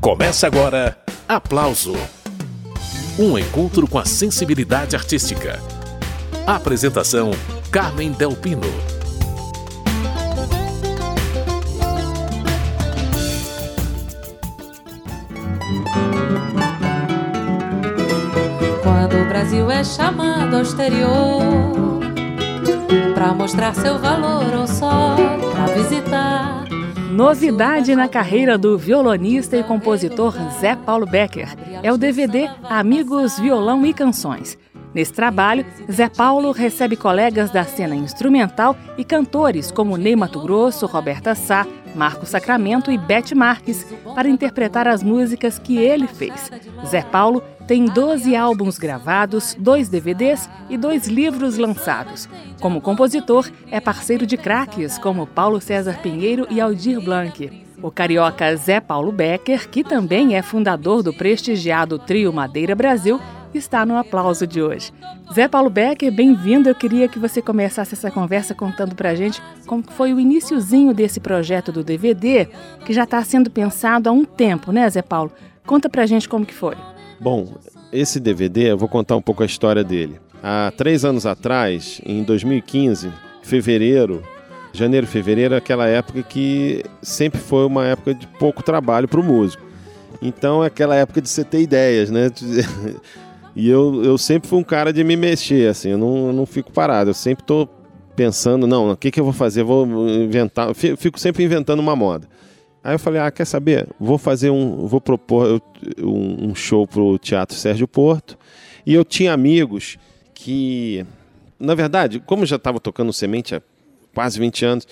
Começa agora Aplauso Um encontro com a sensibilidade artística. Apresentação: Carmen Delpino. Quando o Brasil é chamado ao exterior para mostrar seu valor ou só para visitar Novidade na carreira do violonista e compositor Zé Paulo Becker é o DVD Amigos Violão e Canções. Nesse trabalho, Zé Paulo recebe colegas da cena instrumental e cantores como Ney Mato Grosso, Roberta Sá, Marco Sacramento e Bete Marques para interpretar as músicas que ele fez. Zé Paulo tem 12 álbuns gravados, dois DVDs e dois livros lançados. Como compositor, é parceiro de craques como Paulo César Pinheiro e Aldir Blanc. O carioca Zé Paulo Becker, que também é fundador do prestigiado Trio Madeira Brasil, está no aplauso de hoje. Zé Paulo Becker, bem-vindo. Eu queria que você começasse essa conversa contando pra gente como foi o iníciozinho desse projeto do DVD, que já está sendo pensado há um tempo, né, Zé Paulo? Conta pra gente como que foi. Bom, esse DVD, eu vou contar um pouco a história dele. Há três anos atrás, em 2015, fevereiro, janeiro, fevereiro, aquela época que sempre foi uma época de pouco trabalho para o músico. Então, é aquela época de você ter ideias, né? E eu, eu sempre fui um cara de me mexer, assim, eu não, eu não fico parado, eu sempre estou pensando, não, o que, que eu vou fazer? Vou inventar, fico sempre inventando uma moda. Aí eu falei, ah, quer saber? Vou fazer um, vou propor um, show pro Teatro Sérgio Porto. E eu tinha amigos que, na verdade, como já estava tocando semente há quase 20 anos,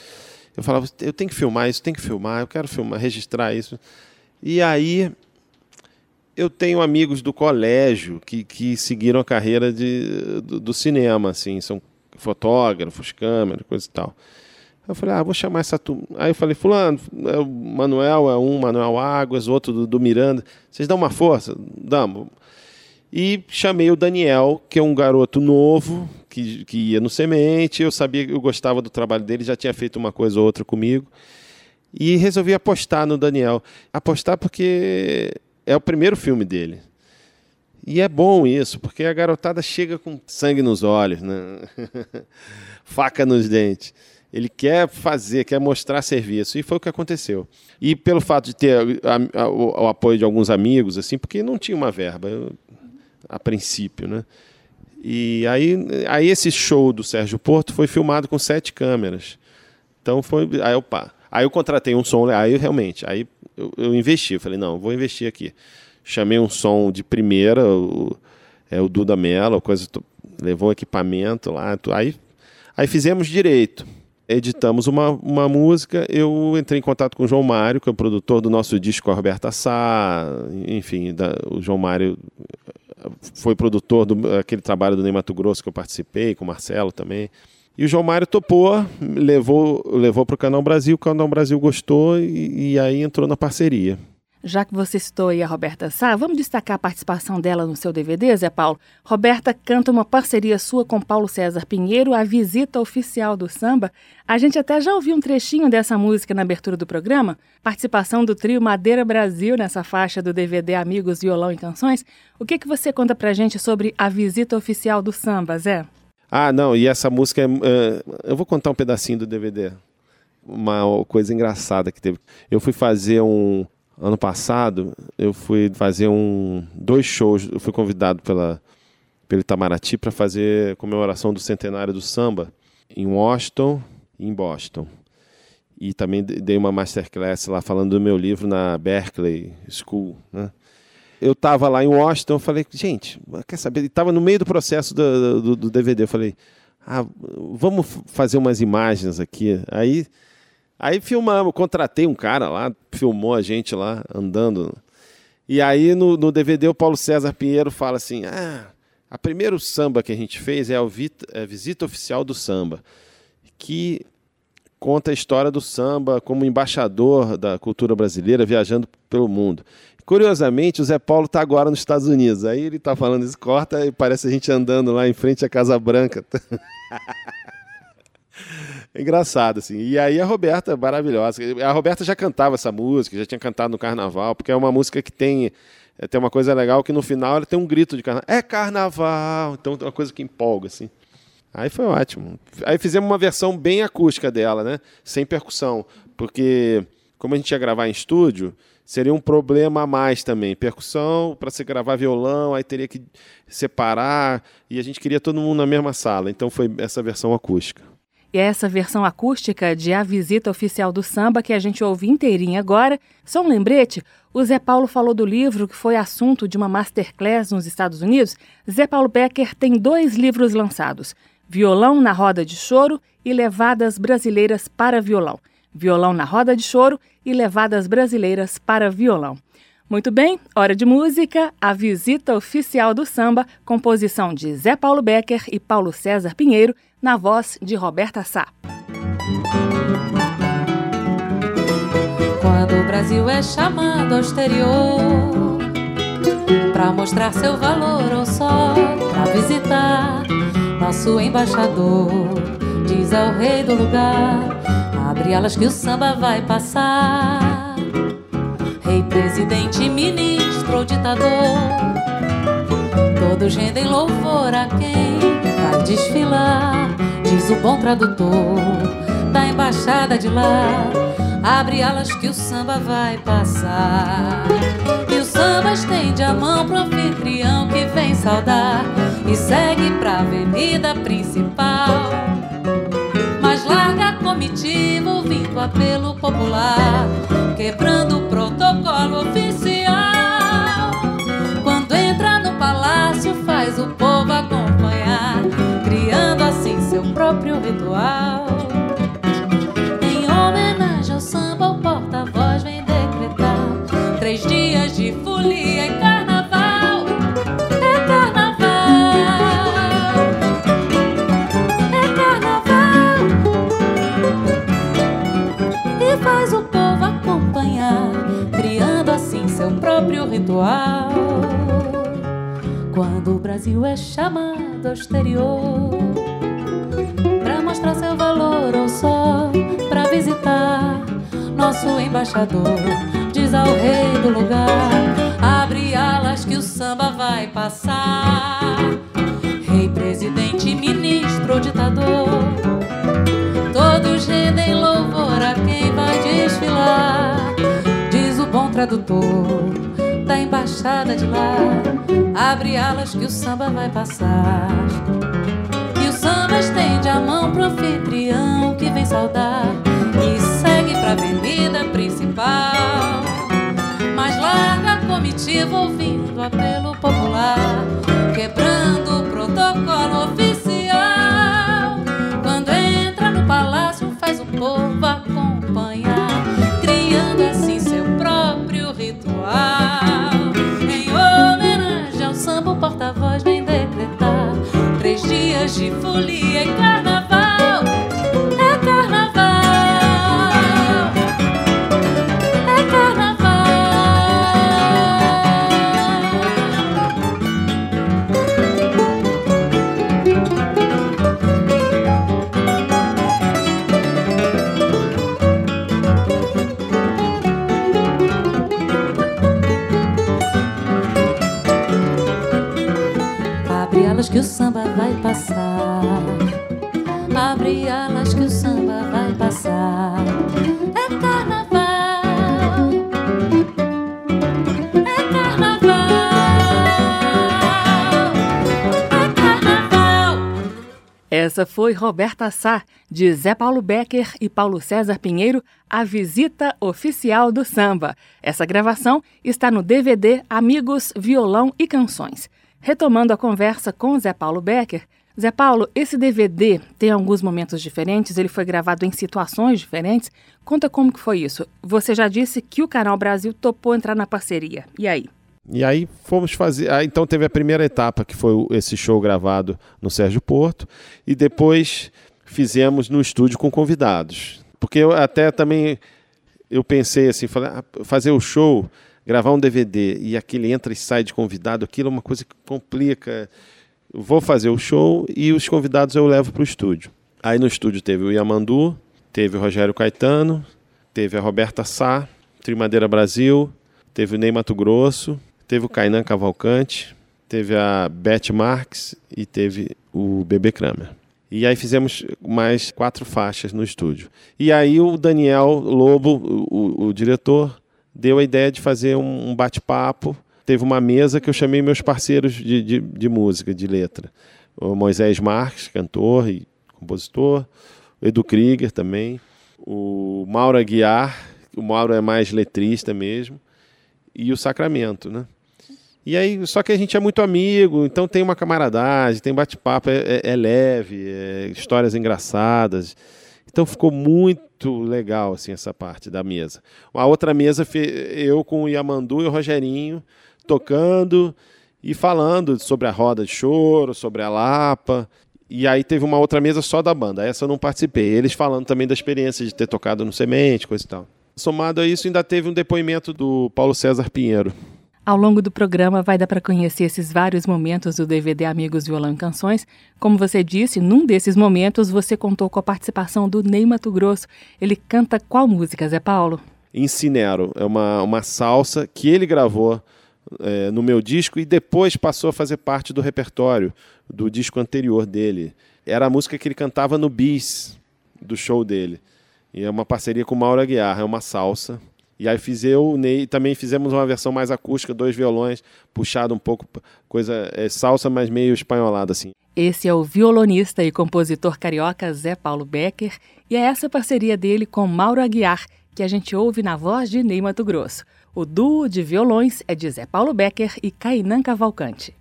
eu falava, eu tenho que filmar isso, tenho que filmar, eu quero filmar, registrar isso. E aí eu tenho amigos do colégio que, que seguiram a carreira de, do, do cinema, assim, são fotógrafos, câmeras, coisa e tal. Eu falei, ah, vou chamar essa turma. Aí eu falei, fulano, é o Manuel é um, Manuel Águas, outro do, do Miranda. Vocês dão uma força? Damos. E chamei o Daniel, que é um garoto novo, que, que ia no Semente. Eu sabia que eu gostava do trabalho dele, já tinha feito uma coisa ou outra comigo. E resolvi apostar no Daniel. Apostar porque é o primeiro filme dele. E é bom isso, porque a garotada chega com sangue nos olhos, né? faca nos dentes. Ele quer fazer, quer mostrar serviço. E foi o que aconteceu. E pelo fato de ter a, a, o, o, apoio de alguns amigos, assim, porque não tinha uma verba, eu, a princípio, né? E aí, aí esse show do Sérgio Porto foi filmado com sete câmeras. Então foi. Aí eu, pá, aí eu contratei um som, aí realmente, aí eu, eu investi. Eu falei, não, vou investir aqui. Chamei um som de primeira, o, é o Duda Mello, coisa, levou equipamento lá. Aí, aí fizemos direito editamos uma, uma música, eu entrei em contato com o João Mário, que é o produtor do nosso disco, a Roberta Sá, enfim, da, o João Mário foi produtor daquele trabalho do Ney Mato Grosso que eu participei, com o Marcelo também. E o João Mário topou, levou, levou para o Canal Brasil, o Canal Brasil gostou e, e aí entrou na parceria. Já que você citou aí a Roberta Sá, vamos destacar a participação dela no seu DVD, Zé Paulo. Roberta canta uma parceria sua com Paulo César Pinheiro, a visita oficial do samba. A gente até já ouviu um trechinho dessa música na abertura do programa. Participação do trio Madeira Brasil nessa faixa do DVD Amigos, Violão e Canções. O que, que você conta pra gente sobre a visita oficial do samba, Zé? Ah, não, e essa música, é, uh, eu vou contar um pedacinho do DVD. Uma coisa engraçada que teve. Eu fui fazer um, ano passado eu fui fazer um dois shows, eu fui convidado pela pelo Itamaraty para fazer comemoração do centenário do samba em Washington e em Boston. E também dei uma masterclass lá falando do meu livro na Berkeley School, né? Eu estava lá em Washington, eu falei, gente, quer saber? Estava no meio do processo do, do, do DVD, eu falei, ah, vamos fazer umas imagens aqui. Aí Aí filmamos, contratei um cara lá, filmou a gente lá andando. E aí no, no DVD o Paulo César Pinheiro fala assim: ah, a primeiro samba que a gente fez é a, é a visita oficial do samba, que conta a história do samba como embaixador da cultura brasileira viajando pelo mundo. Curiosamente, o Zé Paulo está agora nos Estados Unidos. Aí ele está falando isso, corta e parece a gente andando lá em frente à Casa Branca. engraçado, assim. E aí a Roberta, maravilhosa. A Roberta já cantava essa música, já tinha cantado no carnaval, porque é uma música que tem. É, tem uma coisa legal que no final ela tem um grito de carnaval. É carnaval! Então é uma coisa que empolga, assim. Aí foi ótimo. Aí fizemos uma versão bem acústica dela, né? Sem percussão. Porque, como a gente ia gravar em estúdio, seria um problema a mais também. Percussão, para você gravar violão, aí teria que separar. E a gente queria todo mundo na mesma sala. Então foi essa versão acústica. E é essa versão acústica de A Visita Oficial do Samba que a gente ouve inteirinha agora. Só um lembrete: o Zé Paulo falou do livro que foi assunto de uma masterclass nos Estados Unidos. Zé Paulo Becker tem dois livros lançados: Violão na Roda de Choro e Levadas Brasileiras para Violão. Violão na Roda de Choro e Levadas Brasileiras para Violão. Muito bem, hora de música, a visita oficial do samba, composição de Zé Paulo Becker e Paulo César Pinheiro, na voz de Roberta Sá. Quando o Brasil é chamado ao exterior, para mostrar seu valor ou só para visitar, nosso embaixador diz ao rei do lugar: abre alas que o samba vai passar. Rei, presidente, ministro ditador, todos rendem louvor a quem vai desfilar. Diz o bom tradutor da embaixada de lá. Abre alas que o samba vai passar. E o samba estende a mão pro anfitrião que vem saudar. E segue pra avenida principal. Mas larga a comitiva ouvindo apelo popular. Quebrando ritual. Quando o Brasil é chamado ao exterior mostrar seu valor ou só pra visitar nosso embaixador. Diz ao rei do lugar: abre alas que o samba vai passar. Rei, presidente, ministro ou ditador, todos rendem louvor a quem vai desfilar. Diz o bom tradutor embaixada de lá: abre alas que o samba vai passar estende a mão pro anfitrião que vem saudar e segue pra avenida principal. Mas larga a comitiva ouvindo apelo popular, quebrando o protocolo oficial. Essa foi Roberta Sá, de Zé Paulo Becker e Paulo César Pinheiro, a visita oficial do samba. Essa gravação está no DVD Amigos, Violão e Canções. Retomando a conversa com Zé Paulo Becker, Zé Paulo, esse DVD tem alguns momentos diferentes, ele foi gravado em situações diferentes. Conta como que foi isso. Você já disse que o Canal Brasil topou entrar na parceria. E aí? E aí fomos fazer. Ah, então teve a primeira etapa, que foi esse show gravado no Sérgio Porto, e depois fizemos no estúdio com convidados. Porque eu até também eu pensei assim, ah, fazer o show, gravar um DVD e aquele entra e sai de convidado, aquilo é uma coisa que complica. Vou fazer o show e os convidados eu levo para o estúdio. Aí no estúdio teve o Yamandu, teve o Rogério Caetano, teve a Roberta Sá, Trimadeira Brasil, teve o Ney Mato Grosso, teve o Kainan Cavalcante, teve a Beth Marques e teve o Bebê Kramer. E aí fizemos mais quatro faixas no estúdio. E aí o Daniel Lobo, o, o diretor, deu a ideia de fazer um, um bate-papo. Teve uma mesa que eu chamei meus parceiros de, de, de, música, de letra. O Moisés Marques, cantor e compositor. O Edu Krieger também. O Mauro Aguiar, o Mauro é mais letrista mesmo. E o Sacramento, né? E aí, só que a gente é muito amigo, então tem uma camaradagem, tem bate-papo, é, é, é, leve, é, histórias engraçadas. Então ficou muito legal assim essa parte da mesa. A outra mesa eu com o Yamandu e o Rogerinho tocando e falando sobre a roda de choro, sobre a Lapa. E aí teve uma outra mesa só da banda. Essa eu não participei. Eles falando também da experiência de ter tocado no Semente, coisa e tal. Somado a isso, ainda teve um depoimento do Paulo César Pinheiro, ao longo do programa vai dar para conhecer esses vários momentos do DVD Amigos Violão e Canções. Como você disse, num desses momentos você contou com a participação do Ney Mato Grosso. Ele canta qual música, Zé Paulo? Incinero, é uma, uma salsa que ele gravou é, no meu disco e depois passou a fazer parte do repertório do disco anterior dele. Era a música que ele cantava no bis do show dele. E é uma parceria com Mauro Aguiar, é uma salsa e aí fiz eu, Ney, também fizemos uma versão mais acústica, dois violões, puxado um pouco, coisa é, salsa, mas meio espanholada assim. Esse é o violonista e compositor carioca Zé Paulo Becker, e é essa parceria dele com Mauro Aguiar que a gente ouve na voz de Ney Mato Grosso. O duo de violões é de Zé Paulo Becker e Cainan Cavalcante.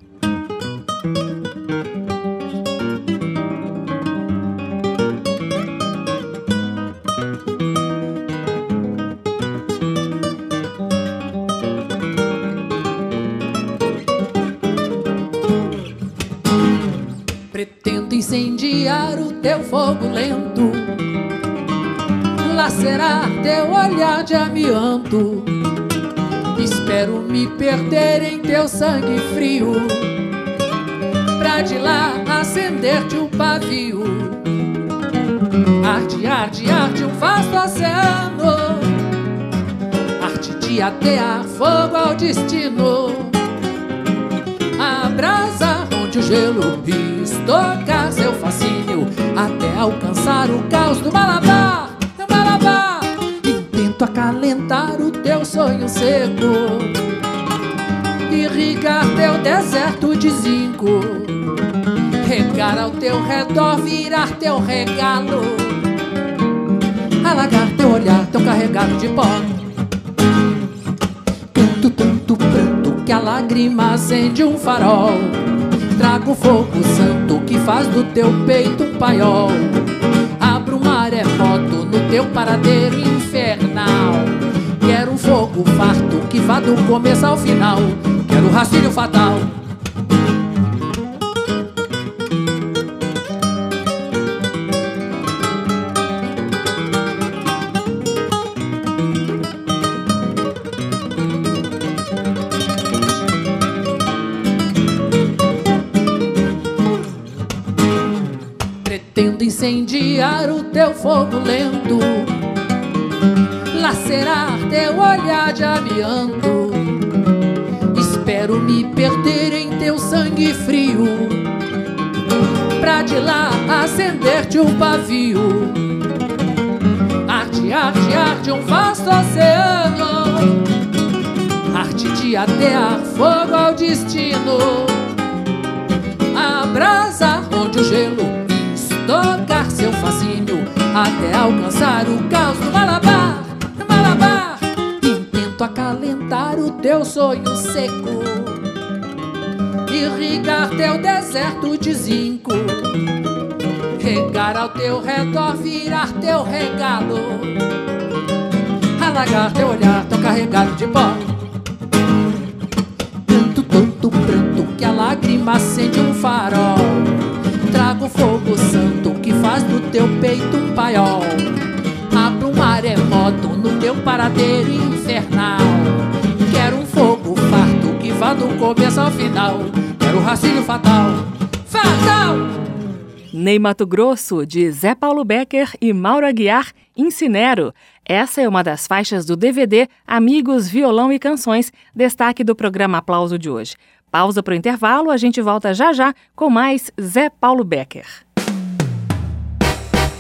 Teu fogo lento, lacerar teu olhar de amianto. Espero me perder em teu sangue frio, pra de lá acender-te um pavio. Arte, arte, arte, um vasto oceano, arte de atear fogo ao destino. A brasa onde o gelo estocar seu fascínio até alcançar o caos do Malabar, do Malabar. Intento acalentar o teu sonho seco, irrigar teu deserto de zinco, regar ao teu redor, virar teu regalo, alagar teu olhar tão carregado de pó. Tanto, tanto pranto que a lágrima acende um farol Trago fogo santo que faz do teu peito um paiol. Abro um maremoto no teu paradeiro infernal. Quero um fogo farto que vá do começo ao final. Quero rastilho fatal. Teu fogo lento, lacerar teu olhar de amianto. Espero me perder em teu sangue frio, pra de lá acender-te um pavio. Arte, arte, arte, um vasto oceano, arte de atear fogo ao destino. A onde o gelo seu fascínio até alcançar o caos do Malabar, Malabar. Intento acalentar o teu sonho seco, irrigar teu deserto de zinco, regar ao teu redor, virar teu regalo, alagar teu olhar tão carregado de pó. Tanto, tanto pranto que a lágrima acende um farol trago fogo santo que faz do teu peito um paiol. Abro um maremoto no teu paradeiro infernal. Quero um fogo farto que vá do começo ao final. Quero o racinho fatal, fatal! Ney Mato Grosso, de Zé Paulo Becker e Mauro Aguiar, Incinero. Essa é uma das faixas do DVD Amigos, Violão e Canções, destaque do programa Aplauso de hoje. Pausa para o intervalo, a gente volta já já com mais Zé Paulo Becker.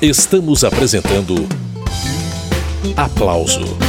Estamos apresentando Aplauso